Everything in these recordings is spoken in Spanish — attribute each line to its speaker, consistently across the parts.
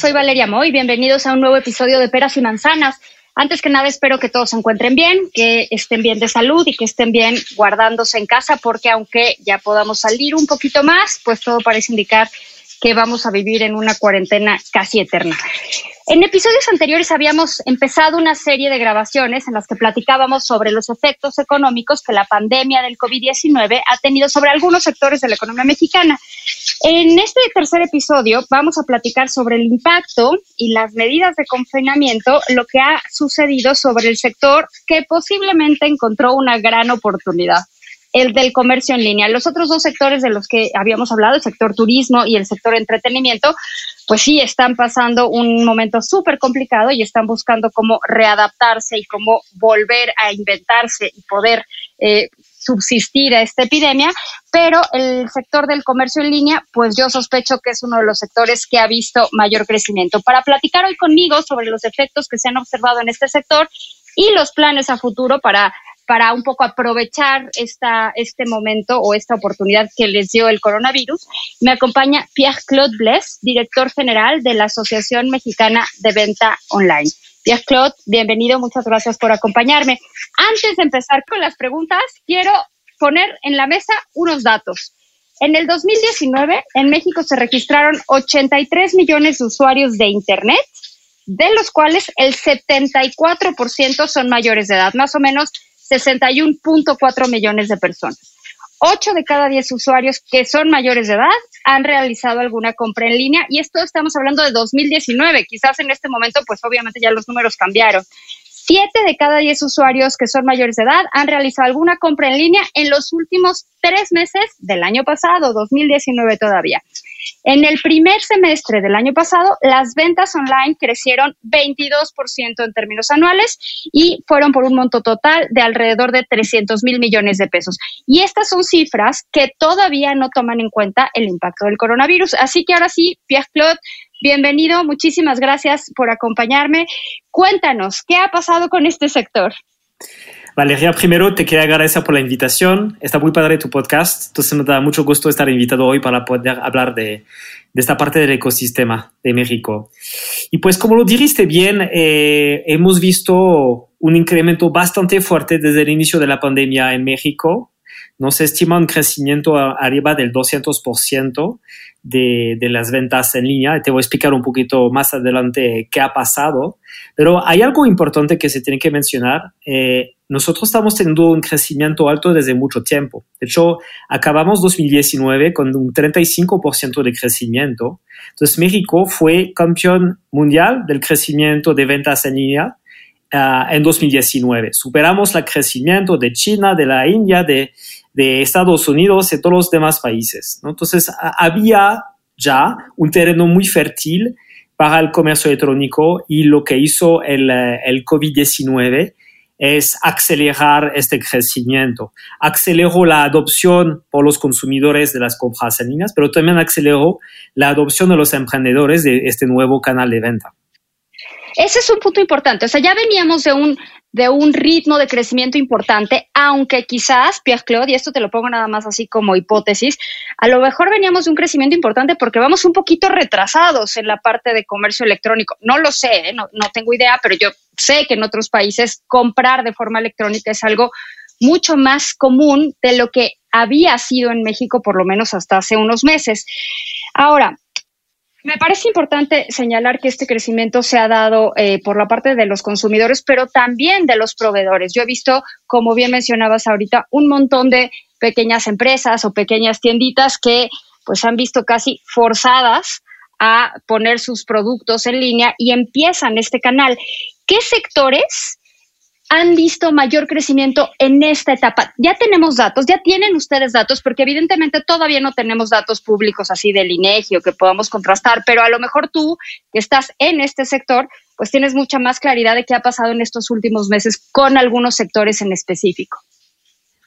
Speaker 1: Soy Valeria Moy. Bienvenidos a un nuevo episodio de Peras y Manzanas. Antes que nada, espero que todos se encuentren bien, que estén bien de salud y que estén bien guardándose en casa, porque aunque ya podamos salir un poquito más, pues todo parece indicar que vamos a vivir en una cuarentena casi eterna. En episodios anteriores habíamos empezado una serie de grabaciones en las que platicábamos sobre los efectos económicos que la pandemia del COVID-19 ha tenido sobre algunos sectores de la economía mexicana. En este tercer episodio vamos a platicar sobre el impacto y las medidas de confinamiento, lo que ha sucedido sobre el sector que posiblemente encontró una gran oportunidad el del comercio en línea. Los otros dos sectores de los que habíamos hablado, el sector turismo y el sector entretenimiento, pues sí están pasando un momento súper complicado y están buscando cómo readaptarse y cómo volver a inventarse y poder eh, subsistir a esta epidemia, pero el sector del comercio en línea, pues yo sospecho que es uno de los sectores que ha visto mayor crecimiento. Para platicar hoy conmigo sobre los efectos que se han observado en este sector y los planes a futuro para para un poco aprovechar esta, este momento o esta oportunidad que les dio el coronavirus. Me acompaña Pierre-Claude Bles, director general de la Asociación Mexicana de Venta Online. Pierre-Claude, bienvenido, muchas gracias por acompañarme. Antes de empezar con las preguntas, quiero poner en la mesa unos datos. En el 2019, en México se registraron 83 millones de usuarios de Internet, de los cuales el 74% son mayores de edad, más o menos 61.4 millones de personas. 8 de cada 10 usuarios que son mayores de edad han realizado alguna compra en línea y esto estamos hablando de 2019. Quizás en este momento, pues obviamente ya los números cambiaron. 7 de cada 10 usuarios que son mayores de edad han realizado alguna compra en línea en los últimos tres meses del año pasado, 2019 todavía. En el primer semestre del año pasado, las ventas online crecieron 22% en términos anuales y fueron por un monto total de alrededor de 300 mil millones de pesos. Y estas son cifras que todavía no toman en cuenta el impacto del coronavirus. Así que ahora sí, Pierre-Claude, bienvenido. Muchísimas gracias por acompañarme. Cuéntanos, ¿qué ha pasado con este sector?
Speaker 2: Valeria, primero te quiero agradecer por la invitación. Está muy padre tu podcast. Entonces me da mucho gusto estar invitado hoy para poder hablar de, de esta parte del ecosistema de México. Y pues como lo dijiste bien, eh, hemos visto un incremento bastante fuerte desde el inicio de la pandemia en México. Nos estima un crecimiento arriba del 200% de, de las ventas en línea. Te voy a explicar un poquito más adelante qué ha pasado. Pero hay algo importante que se tiene que mencionar. Eh, nosotros estamos teniendo un crecimiento alto desde mucho tiempo. De hecho, acabamos 2019 con un 35% de crecimiento. Entonces, México fue campeón mundial del crecimiento de ventas en línea uh, en 2019. Superamos el crecimiento de China, de la India, de, Estados Unidos y todos los demás países. Entonces, había ya un terreno muy fértil para el comercio electrónico y lo que hizo el, el COVID-19 es acelerar este crecimiento. Aceleró la adopción por los consumidores de las compras en línea, pero también aceleró la adopción de los emprendedores de este nuevo canal de venta.
Speaker 1: Ese es un punto importante. O sea, ya veníamos de un, de un ritmo de crecimiento importante, aunque quizás, Pierre Claude, y esto te lo pongo nada más así como hipótesis, a lo mejor veníamos de un crecimiento importante porque vamos un poquito retrasados en la parte de comercio electrónico. No lo sé, ¿eh? no, no tengo idea, pero yo sé que en otros países comprar de forma electrónica es algo mucho más común de lo que había sido en México, por lo menos hasta hace unos meses. Ahora, me parece importante señalar que este crecimiento se ha dado eh, por la parte de los consumidores, pero también de los proveedores. Yo he visto, como bien mencionabas ahorita, un montón de pequeñas empresas o pequeñas tienditas que pues han visto casi forzadas a poner sus productos en línea y empiezan este canal. ¿Qué sectores han visto mayor crecimiento en esta etapa? Ya tenemos datos, ya tienen ustedes datos, porque evidentemente todavía no tenemos datos públicos así del INEGI o que podamos contrastar, pero a lo mejor tú que estás en este sector, pues tienes mucha más claridad de qué ha pasado en estos últimos meses con algunos sectores en específico.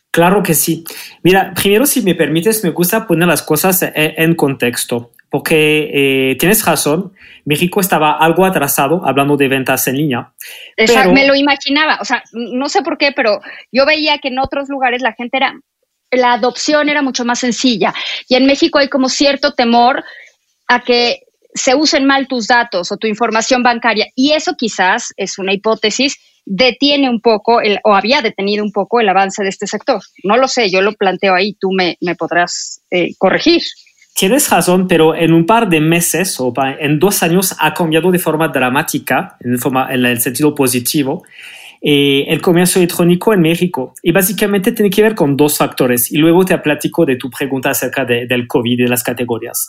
Speaker 2: Claro que sí. Mira, primero, si me permites, me gusta poner las cosas en contexto, porque eh, tienes razón, México estaba algo atrasado hablando de ventas en línea.
Speaker 1: Exacto, me lo imaginaba, o sea, no sé por qué, pero yo veía que en otros lugares la gente era, la adopción era mucho más sencilla y en México hay como cierto temor a que se usen mal tus datos o tu información bancaria y eso quizás es una hipótesis detiene un poco el, o había detenido un poco el avance de este sector. No lo sé, yo lo planteo ahí, tú me, me podrás eh, corregir.
Speaker 2: Tienes razón, pero en un par de meses o en dos años ha cambiado de forma dramática, en, forma, en el sentido positivo, eh, el comercio electrónico en México. Y básicamente tiene que ver con dos factores. Y luego te platico de tu pregunta acerca de, del COVID y de las categorías.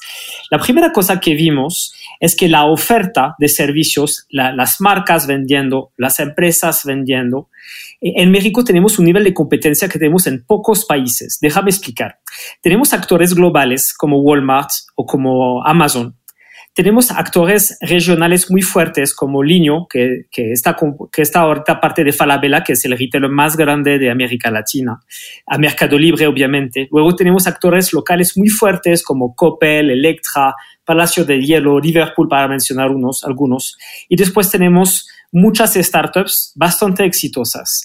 Speaker 2: La primera cosa que vimos es que la oferta de servicios, las marcas vendiendo, las empresas vendiendo, eh, en México tenemos un nivel de competencia que tenemos en pocos países. Déjame explicar. Tenemos actores globales como Walmart o como Amazon tenemos actores regionales muy fuertes como Liño, que, que, está, que está ahorita parte de Falabella, que es el retailer más grande de América Latina, a Mercado Libre, obviamente. Luego tenemos actores locales muy fuertes como Coppel, Electra, Palacio de Hielo, Liverpool, para mencionar unos, algunos. Y después tenemos muchas startups bastante exitosas.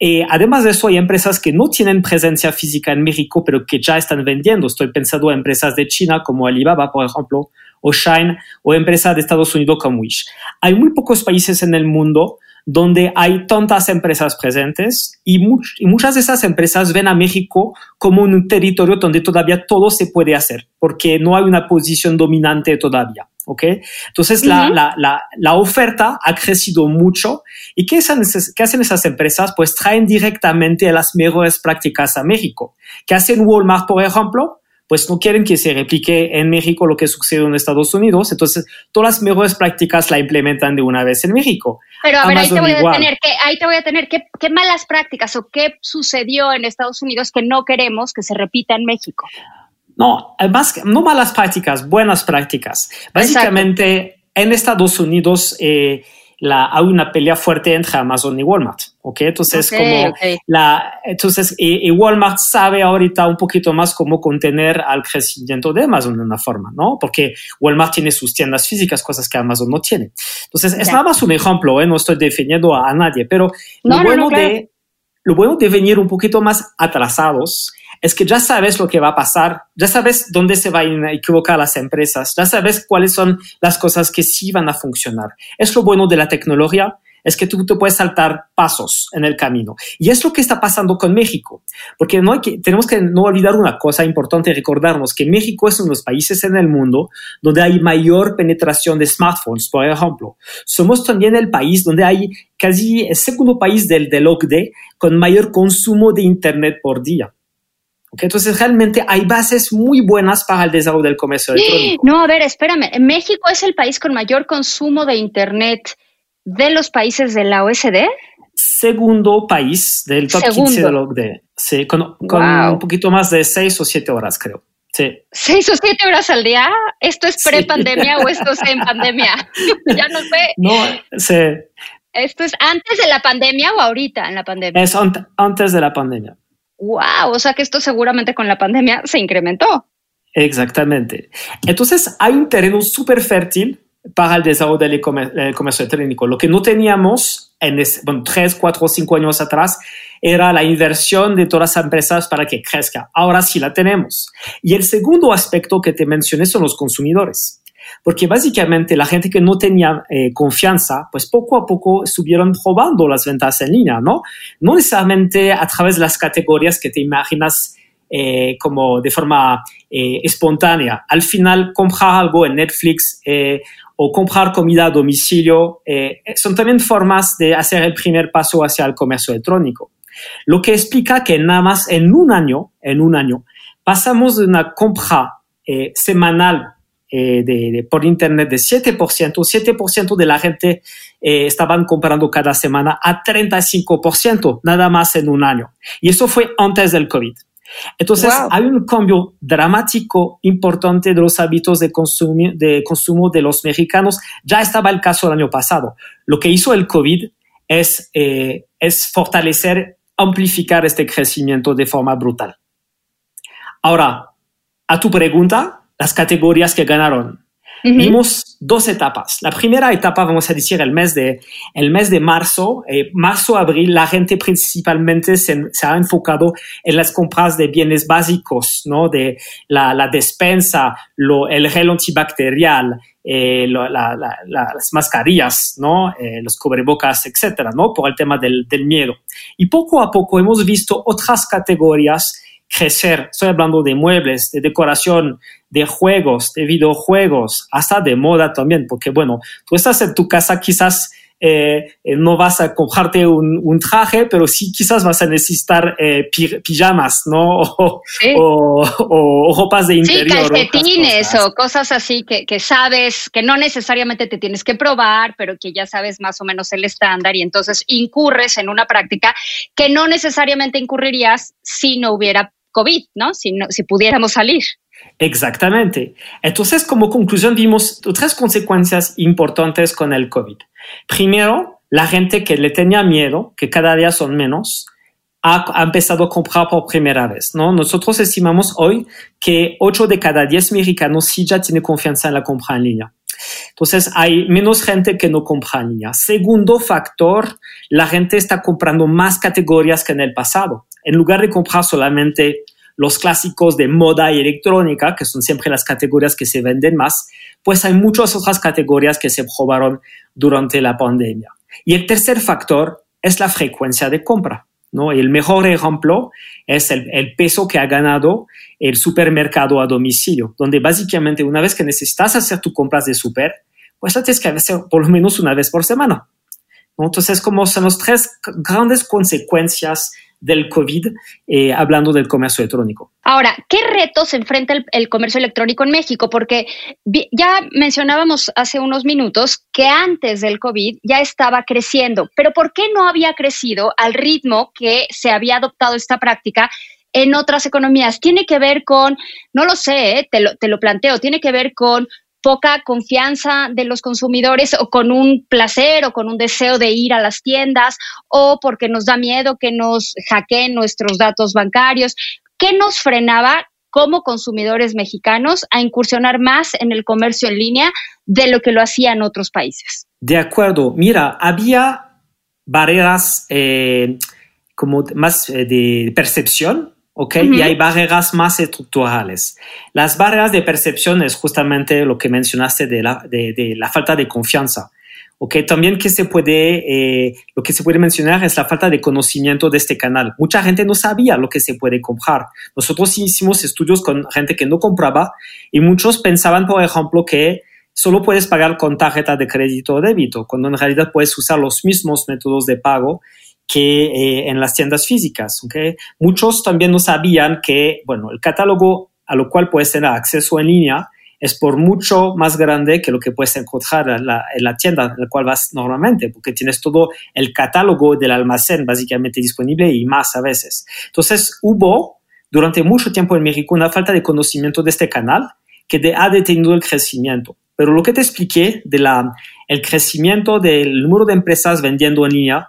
Speaker 2: Eh, además de eso, hay empresas que no tienen presencia física en México, pero que ya están vendiendo. Estoy pensando en empresas de China como Alibaba, por ejemplo, o Shine, o empresas de Estados Unidos como Wish. Hay muy pocos países en el mundo donde hay tantas empresas presentes y, y, muchas de esas empresas ven a México como un territorio donde todavía todo se puede hacer, porque no hay una posición dominante todavía. ¿ok? Entonces, la, la, la, la, oferta ha crecido mucho. ¿Y qué hacen, qué hacen esas empresas? Pues traen directamente las mejores prácticas a México. ¿Qué hacen Walmart, por ejemplo? Pues no quieren que se replique en México lo que sucedió en Estados Unidos. Entonces, todas las mejores prácticas la implementan de una vez en México.
Speaker 1: Pero a ver, ahí te voy a tener, que, ahí te voy a tener, ¿qué, ¿qué malas prácticas o qué sucedió en Estados Unidos que no queremos que se repita en México?
Speaker 2: No, más, no malas prácticas, buenas prácticas. Básicamente, en Estados Unidos eh, la, hay una pelea fuerte entre Amazon y Walmart. ¿ok? Entonces, como la, entonces y, Walmart sabe ahorita un poquito más cómo contener al crecimiento de Amazon de una forma, ¿no? Porque Walmart tiene sus tiendas físicas, cosas que Amazon no tiene. Entonces, es nada más un ejemplo, ¿eh? No estoy defendiendo a, nadie, pero lo bueno de lo bueno de venir un poquito más atrasados es que ya sabes lo que va a pasar, ya sabes dónde se van a equivocar las empresas, ya sabes cuáles son las cosas que sí van a funcionar. Es lo bueno de la tecnología, es que tú te puedes saltar pasos en el camino. Y es lo que está pasando con México, porque no tenemos que no olvidar una cosa importante, recordarnos que México es uno de los países en el mundo donde hay mayor penetración de smartphones, por ejemplo. Somos también el país donde hay casi el segundo país del, del OCDE con mayor consumo de Internet por día. Entonces, realmente hay bases muy buenas para el desarrollo del comercio electrónico.
Speaker 1: No, a ver, espérame. México es el país con mayor consumo de Internet de los países de la OSD.
Speaker 2: Segundo país del top 15 de la OCDE. Sí, con, un poquito más de seis o siete horas, creo. Sí.
Speaker 1: ¿Seis o siete horas al día? ¿Esto es pre-pandemia o esto es en pandemia? ya no sé.
Speaker 2: No, sí.
Speaker 1: ¿Esto es antes de la pandemia o ahorita en la pandemia?
Speaker 2: Es antes de la pandemia
Speaker 1: wow, o sea que esto seguramente con la pandemia se incrementó.
Speaker 2: Exactamente. Entonces hay un terreno súper fértil para el desarrollo del comercio electrónico. Lo que no teníamos en bueno, tres, cuatro, cinco años atrás era la inversión de todas las empresas para que crezca. Ahora sí la tenemos. Y el segundo aspecto que te mencioné son los consumidores porque básicamente la gente que no tenía eh, confianza, pues poco a poco estuvieron probando las ventas en línea, ¿no? No necesariamente a través de las categorías que te imaginas eh, como de forma eh, espontánea. Al final, comprar algo en Netflix o comprar comida a domicilio son también formas de hacer el primer paso hacia el comercio electrónico. Lo que explica que nada más en un año, en un año, pasamos de una compra semanal eh, de, de- por internet de 7%, 7% de la gente eh, estaban comprando cada semana a 35%, nada más en un año. Y eso fue antes del COVID. Entonces,
Speaker 1: Wow.
Speaker 2: hay un cambio dramático importante de los hábitos de, de consumo de los mexicanos. Ya estaba el caso el año pasado. Lo que hizo el COVID es, eh, es fortalecer, amplificar este crecimiento de forma brutal. Ahora, a tu pregunta, las categorías que ganaron.
Speaker 1: Ujú.
Speaker 2: Vimos dos etapas. La primera etapa, vamos a decir, el mes de, el mes de marzo, eh, marzo-abril, la gente principalmente se, se ha enfocado en las compras de bienes básicos, ¿no? De la, la despensa, lo, el gel antibacterial, eh, la- la- las mascarillas, ¿no? Eh, los cubrebocas, etcétera, ¿no? Por el tema del, del miedo. Y poco a poco hemos visto otras categorías crecer. Estoy hablando de muebles, de decoración, de juegos, de videojuegos, hasta de moda también, porque bueno, tú estás en tu casa, quizás eh, eh, no vas a comprarte un, un traje, pero sí quizás vas a necesitar eh, pi- pijamas, ¿no? O,
Speaker 1: Sí.
Speaker 2: o- o ropas de
Speaker 1: Sí,
Speaker 2: interior. otras
Speaker 1: calcetines
Speaker 2: cosas.
Speaker 1: o cosas así que, que sabes, que no necesariamente te tienes que probar, pero que ya sabes más o menos el estándar y entonces incurres en una práctica que no necesariamente incurrirías si no hubiera COVID, ¿no? Si, pudiéramos salir.
Speaker 2: Exactamente. Entonces, como conclusión, vimos tres consecuencias importantes con el COVID. Primero, la gente que le tenía miedo, que cada día son menos, ha, ha empezado a comprar por primera vez. ¿no? Nosotros estimamos hoy que 8 de cada 10 mexicanos sí ya tiene confianza en la compra en línea. Entonces, hay menos gente que no compra en línea. Segundo factor, la gente está comprando más categorías que en el pasado. En lugar de comprar solamente los clásicos de moda y electrónica, que son siempre las categorías que se venden más, pues hay muchas otras categorías que se probaron durante la pandemia. Y el tercer factor es la frecuencia de compra. ¿no? Y el mejor ejemplo es el, el peso que ha ganado el supermercado a domicilio, donde básicamente una vez que necesitas hacer tus compras de super, pues lo tienes que hacer por lo menos una vez por semana. ¿no? Entonces, como son las tres grandes consecuencias del COVID, eh, hablando del comercio electrónico.
Speaker 1: Ahora, ¿qué retos enfrenta el, comercio electrónico en México? Porque ya mencionábamos hace unos minutos que antes del COVID ya estaba creciendo, pero ¿por qué no había crecido al ritmo que se había adoptado esta práctica en otras economías? Tiene que ver con, no lo sé, ¿eh? te, lo, te lo planteo, tiene que ver con poca confianza de los consumidores o con un placer o con un deseo de ir a las tiendas o porque nos da miedo que nos hackeen nuestros datos bancarios. ¿Qué nos frenaba como consumidores mexicanos a incursionar más en el comercio en línea de lo que lo hacían otros países?
Speaker 2: De acuerdo. Mira, había barreras eh, como más eh, de percepción ¿ok? Uh -huh. Y hay barreras más estructurales. Las barreras de percepción es justamente lo que mencionaste de la, de, de la falta de confianza. ¿ok? También que se puede, eh, lo que se puede mencionar es la falta de conocimiento de este canal. Mucha gente no sabía lo que se puede comprar. Nosotros hicimos estudios con gente que no compraba y muchos pensaban, por ejemplo, que solo puedes pagar con tarjeta de crédito o débito, cuando en realidad puedes usar los mismos métodos de pago que eh, en las tiendas físicas. ¿okay? Muchos también no sabían que, bueno, el catálogo a lo cual puedes tener acceso en línea es por mucho más grande que lo que puedes encontrar en la, en la tienda en la cual vas normalmente, porque tienes todo el catálogo del almacén básicamente disponible y más a veces. Entonces hubo durante mucho tiempo en México una falta de conocimiento de este canal que de, ha detenido el crecimiento. Pero lo que te expliqué de la, el crecimiento del número de empresas vendiendo en línea,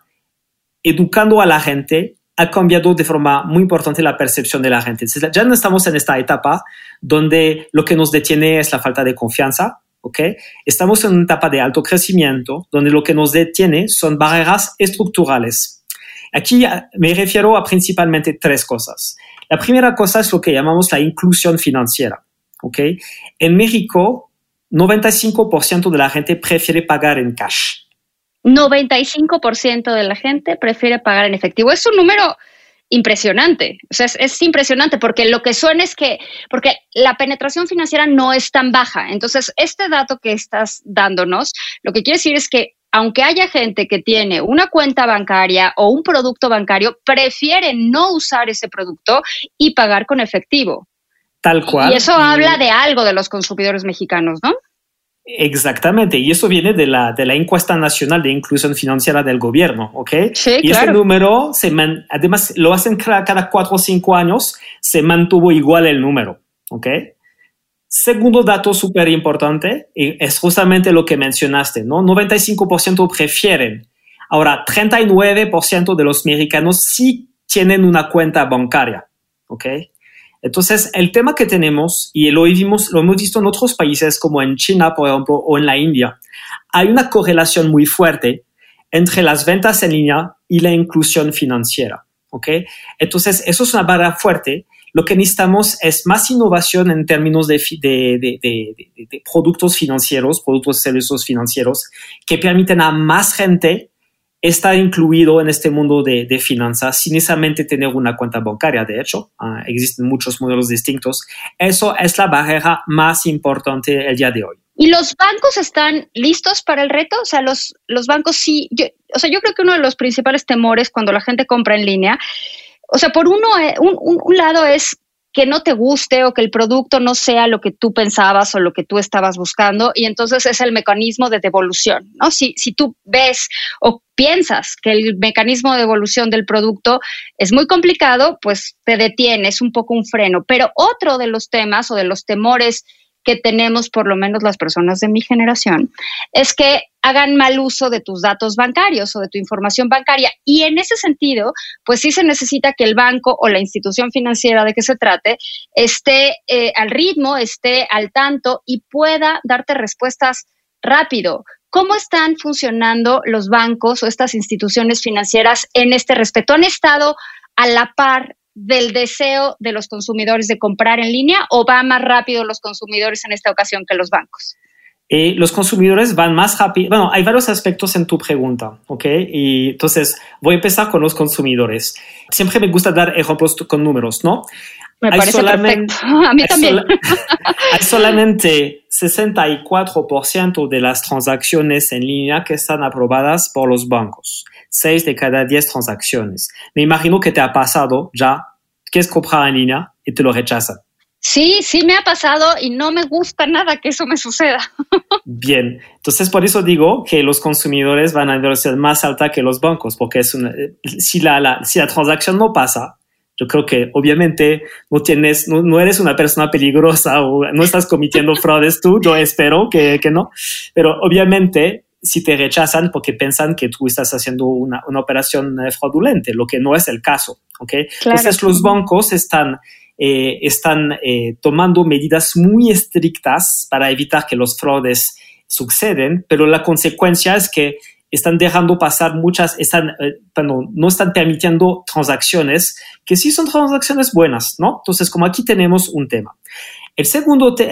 Speaker 2: educando a la gente, ha cambiado de forma muy importante la percepción de la gente. Ya no estamos en esta etapa donde lo que nos detiene es la falta de confianza, ¿ok? Estamos en una etapa de alto crecimiento donde lo que nos detiene son barreras estructurales. Aquí me refiero a principalmente tres cosas. La primera cosa es lo que llamamos la inclusión financiera, ¿ok? En México, 95% de la gente prefiere pagar en cash.
Speaker 1: 95% de la gente prefiere pagar en efectivo. Es un número impresionante. O sea, es, es, impresionante porque lo que suena es que, porque la penetración financiera no es tan baja. Entonces, este dato que estás dándonos, lo que quiere decir es que aunque haya gente que tiene una cuenta bancaria o un producto bancario, prefiere no usar ese producto y pagar con efectivo.
Speaker 2: tal cual.
Speaker 1: Y eso habla de algo de los consumidores mexicanos, ¿no?
Speaker 2: Exactamente, y eso viene de la, de la encuesta nacional de inclusión financiera del gobierno, ¿ok?
Speaker 1: Sí,
Speaker 2: y este
Speaker 1: claro.
Speaker 2: número, se man- además lo hacen cada, cada cuatro o cinco años, se mantuvo igual el número, ¿ok? Segundo dato súper importante, es justamente lo que mencionaste, ¿no? 95% prefieren. Ahora, 39% de los mexicanos sí tienen una cuenta bancaria, ¿ok? Entonces, el tema que tenemos, y lo vimos, lo hemos visto en otros países como en China, por ejemplo, o en la India, hay una correlación muy fuerte entre las ventas en línea y la inclusión financiera. ¿ok? Entonces, eso es una barra fuerte. Lo que necesitamos es más innovación en términos de, de- de- de productos financieros, productos y servicios financieros, que permiten a más gente estar incluido en este mundo de, de finanzas sin necesariamente tener una cuenta bancaria. De hecho, Ah, existen muchos modelos distintos. Eso es la barrera más importante el día de hoy.
Speaker 1: ¿Y los bancos están listos para el reto? O sea, los, los bancos sí. Yo, o sea, yo creo que uno de los principales temores cuando la gente compra en línea, o sea, por uno, eh, un, un- un lado es que no te guste o que el producto no sea lo que tú pensabas o lo que tú estabas buscando y entonces es el mecanismo de devolución, ¿no? Si, si tú ves o piensas que el mecanismo de devolución del producto es muy complicado, pues te detienes un poco un freno. Pero otro de los temas o de los temores que tenemos, por lo menos las personas de mi generación, es que hagan mal uso de tus datos bancarios o de tu información bancaria. Y en ese sentido, pues sí se necesita que el banco o la institución financiera de que se trate esté eh, al ritmo, esté al tanto y pueda darte respuestas rápido. ¿Cómo están funcionando los bancos o estas instituciones financieras en este respecto? ¿Han estado a la par del deseo de los consumidores de comprar en línea o va más rápido los consumidores en esta ocasión que los bancos?
Speaker 2: Eh, los consumidores van más rápido. Bueno, hay varios aspectos en tu pregunta, ¿ok? Y entonces voy a empezar con los consumidores. Siempre me gusta dar ejemplos con números, ¿no?
Speaker 1: Me
Speaker 2: Hay
Speaker 1: parece perfecto. A mí
Speaker 2: hay
Speaker 1: también.
Speaker 2: sola- hay solamente 64% de las transacciones en línea que están aprobadas por los bancos. 6 de cada 10 transacciones. Me imagino que te ha pasado ya, quieres comprar en línea y te lo rechazan.
Speaker 1: Sí, sí me ha pasado y no me gusta nada que eso me suceda.
Speaker 2: Bien, entonces por eso digo que los consumidores van a inversión más alta que los bancos, porque es una, si, la, la- si la transacción no pasa, yo creo que obviamente no tienes, no, no eres una persona peligrosa o no estás cometiendo fraudes tú, yo espero que, que no, pero obviamente si te rechazan porque piensan que tú estás haciendo una, una operación eh, fraudulenta, lo que no es el caso, ¿ok? Entonces los bancos están eh, están eh, tomando medidas muy estrictas para evitar que los fraudes suceden, pero la consecuencia es que están dejando pasar muchas, están, eh, no están permitiendo transacciones que sí son transacciones buenas, ¿no? Entonces, como aquí tenemos un tema. El segundo, te-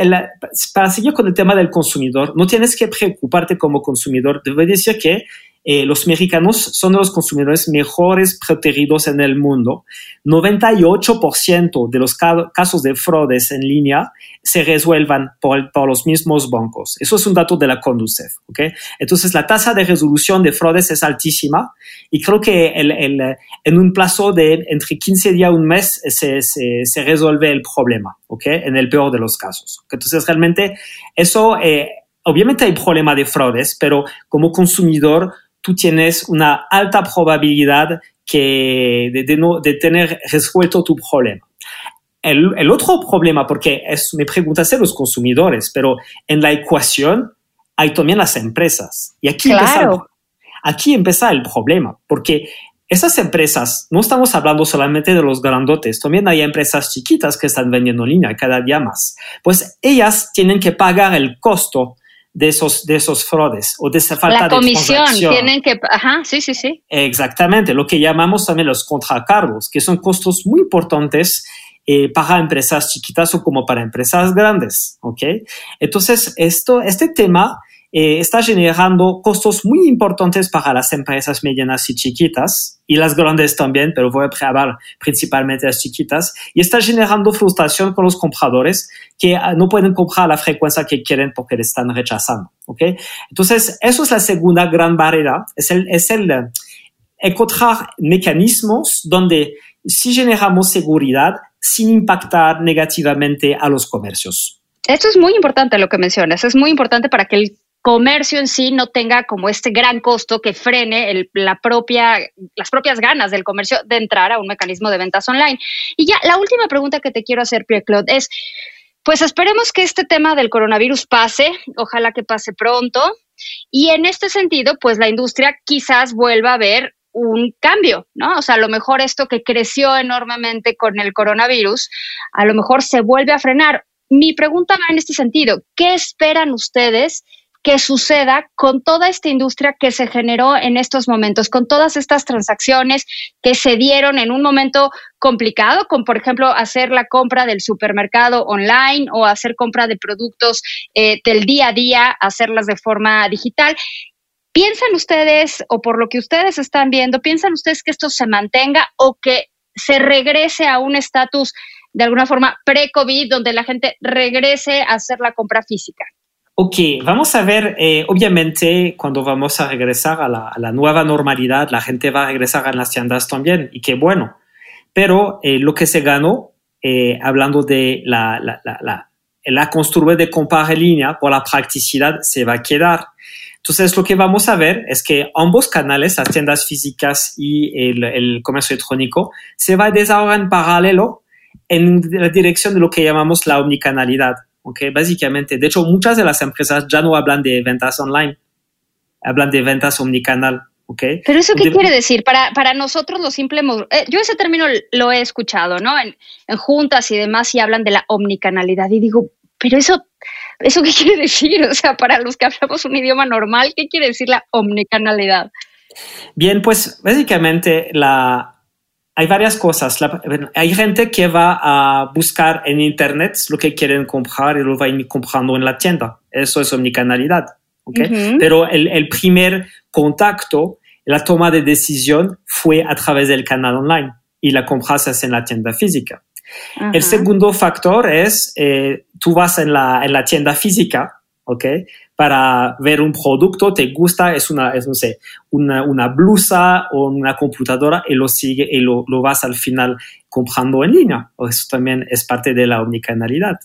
Speaker 2: para seguir con el tema del consumidor, no tienes que preocuparte como consumidor. Debo decir que eh, los mexicanos son los consumidores mejores protegidos en el mundo. 98% de los ca- casos de fraudes en línea se resuelvan por, por los mismos bancos. Eso es un dato de la Conducef. ¿ok? Entonces, la tasa de resolución de fraudes es altísima y creo que el- el, en un plazo de entre 15 días y un mes se, se, se resuelve el problema, ¿ok? En el peor de los casos. Entonces, realmente, eso, eh, obviamente hay problema de fraudes, pero como consumidor, tú tienes una alta probabilidad que de, de no, de tener resuelto tu problema. El, el otro problema, porque es, me preguntaste los consumidores, pero en la ecuación hay también las empresas. Y aquí, empieza, el,
Speaker 1: Claro.
Speaker 2: aquí empieza el problema, porque esas empresas, no estamos hablando solamente de los grandotes, también hay empresas chiquitas que están vendiendo en línea cada día más. Pues ellas tienen que pagar el costo de esos, de esos fraudes o de esa falta
Speaker 1: La
Speaker 2: de
Speaker 1: comisión,
Speaker 2: transacción.
Speaker 1: tienen que, ajá, sí, sí, sí.
Speaker 2: Exactamente, lo que llamamos también los contracargos, que son costos muy importantes eh, para empresas chiquitas o como para empresas grandes, ¿ok? Entonces, esto, este tema eh, está generando costos muy importantes para las empresas medianas y chiquitas, y las grandes también, pero voy a hablar principalmente las chiquitas, y está generando frustración con los compradores que ah, no pueden comprar la frecuencia que quieren porque le están rechazando, ¿ok? Entonces, eso es la segunda gran barrera, es el, es el eh, encontrar mecanismos donde si generamos seguridad, sin impactar negativamente a los comercios.
Speaker 1: Esto es muy importante lo que mencionas, es muy importante para que el comercio en sí no tenga como este gran costo que frene la propia, las propias ganas del comercio de entrar a un mecanismo de ventas online. Y ya la última pregunta que te quiero hacer, Pierre-Claude, es, pues esperemos que este tema del coronavirus pase, ojalá que pase pronto. Y en este sentido, pues la industria quizás vuelva a ver un cambio, ¿no? O sea, a lo mejor esto que creció enormemente con el coronavirus, a lo mejor se vuelve a frenar. Mi pregunta va en este sentido, ¿qué esperan ustedes que suceda con toda esta industria que se generó en estos momentos, con todas estas transacciones que se dieron en un momento complicado, como por ejemplo hacer la compra del supermercado online o hacer compra de productos eh, del día a día, hacerlas de forma digital. ¿Piensan ustedes, o por lo que ustedes están viendo, piensan ustedes que esto se mantenga o que se regrese a un estatus de alguna forma pre-COVID, donde la gente regrese a hacer la compra física?
Speaker 2: Ok, vamos a ver, eh, obviamente cuando vamos a regresar a la, nueva normalidad, la gente va a regresar a las tiendas también, y qué bueno. Pero eh, lo que se ganó, eh, hablando de la, la, la, la de compra en línea por la practicidad, se va a quedar. Entonces, lo que vamos a ver es que ambos canales, las tiendas físicas y el, el comercio electrónico, se va a desarrollar en paralelo en la dirección de lo que llamamos la omnicanalidad. Okay, básicamente, de hecho, muchas de las empresas ya no hablan de ventas online, hablan de ventas omnicanal. Okay.
Speaker 1: Pero eso qué quiere decir? Para, para nosotros lo simple, eh, yo ese término lo he escuchado, ¿no? En, en, juntas y demás y hablan de la omnicanalidad y digo, pero eso, ¿eso qué quiere decir? O sea, para los que hablamos un idioma normal, ¿qué quiere decir la omnicanalidad?
Speaker 2: Bien, pues básicamente la, hay varias cosas. hay gente que va a buscar en Internet lo que quieren comprar y lo va a ir comprando en la tienda. Eso es omnicanalidad. ¿okay? Pero el, el, primer contacto, la toma de decisión fue a través del canal online y la compra se hace en la tienda física. El segundo factor es, eh, tú vas en la, en la tienda física, ¿ok? para ver un producto, te gusta, es una, es, no sé, una, una blusa o una computadora y lo sigue y lo, lo vas al final comprando en línea. Eso también es parte de la omnicanalidad.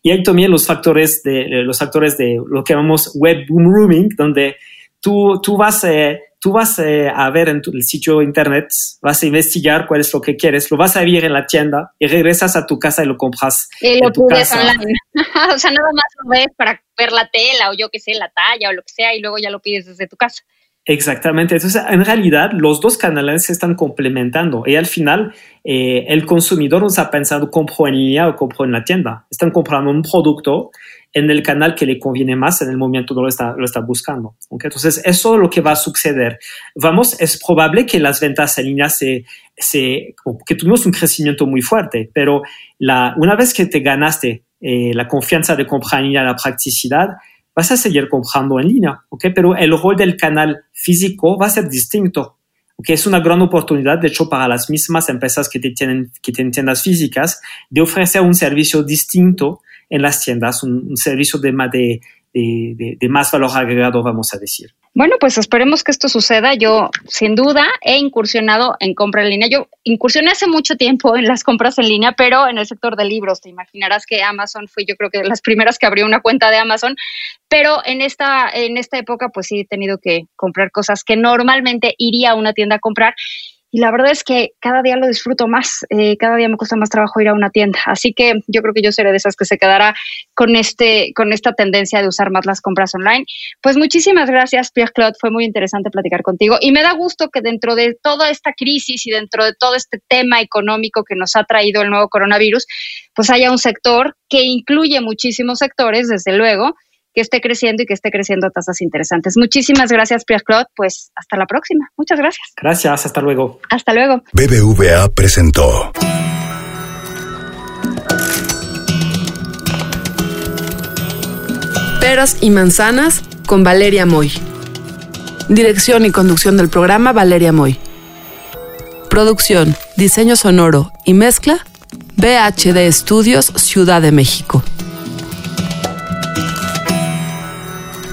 Speaker 2: Y hay también los factores de, los factores de lo que llamamos web rooming, donde tú, tú vas, eh, tú vas eh, a ver en tu, el sitio internet, vas a investigar cuál es lo que quieres, lo vas a ver en la tienda y regresas a tu casa y lo compras.
Speaker 1: Y lo pides online. o sea, nada más lo ves para ver la tela o yo qué sé, la talla o lo que sea y luego ya lo pides desde tu casa.
Speaker 2: Exactamente. Entonces, en realidad, los dos canales se están complementando y al final eh, el consumidor no está pensando compro en línea o compro en la tienda. Están comprando un producto en el canal que le conviene más en el momento lo está, lo está buscando. Entonces, eso es lo que va a suceder. Vamos, es probable que las ventas en línea se, se que tuvimos un crecimiento muy fuerte, pero la, una vez que te ganaste eh, la confianza de comprar en línea, la practicidad, vas a seguir comprando en línea, ¿ok? Pero el rol del canal físico va a ser distinto, ¿ok? Es una gran oportunidad, de hecho, para las mismas empresas que, tienen, que tienen tiendas físicas, de ofrecer un servicio distinto en las tiendas, un, servicio de, de, de, de, más valor agregado, vamos a decir.
Speaker 1: Bueno, pues esperemos que esto suceda. Yo, sin duda, he incursionado en compra en línea. Yo incursioné hace mucho tiempo en las compras en línea, pero en el sector de libros. Te imaginarás que Amazon fui, yo creo que de las primeras que abrió una cuenta de Amazon. Pero en esta, en esta época, pues sí he tenido que comprar cosas que normalmente iría a una tienda a comprar y la verdad es que cada día lo disfruto más, eh, cada día me cuesta más trabajo ir a una tienda, así que yo creo que yo seré de esas que se quedará con, este, con esta tendencia de usar más las compras online. Pues muchísimas gracias, Pierre Claude, fue muy interesante platicar contigo y me da gusto que dentro de toda esta crisis y dentro de todo este tema económico que nos ha traído el nuevo coronavirus, pues haya un sector que incluye muchísimos sectores, desde luego, que esté creciendo y que esté creciendo a tasas interesantes. Muchísimas gracias, Pierre Claude. Pues hasta la próxima. Muchas gracias.
Speaker 2: Gracias, hasta luego.
Speaker 1: Hasta luego.
Speaker 3: BBVA presentó.
Speaker 4: Peras y manzanas con Valeria Moy. Dirección y conducción del programa Valeria Moy. Producción, diseño sonoro y mezcla BHD Estudios Ciudad de México.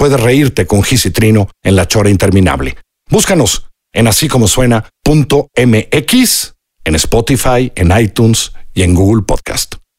Speaker 3: Puedes reírte con Gis Trino en La Chora Interminable. Búscanos en así como suena.mx, en Spotify, en iTunes y en Google Podcast.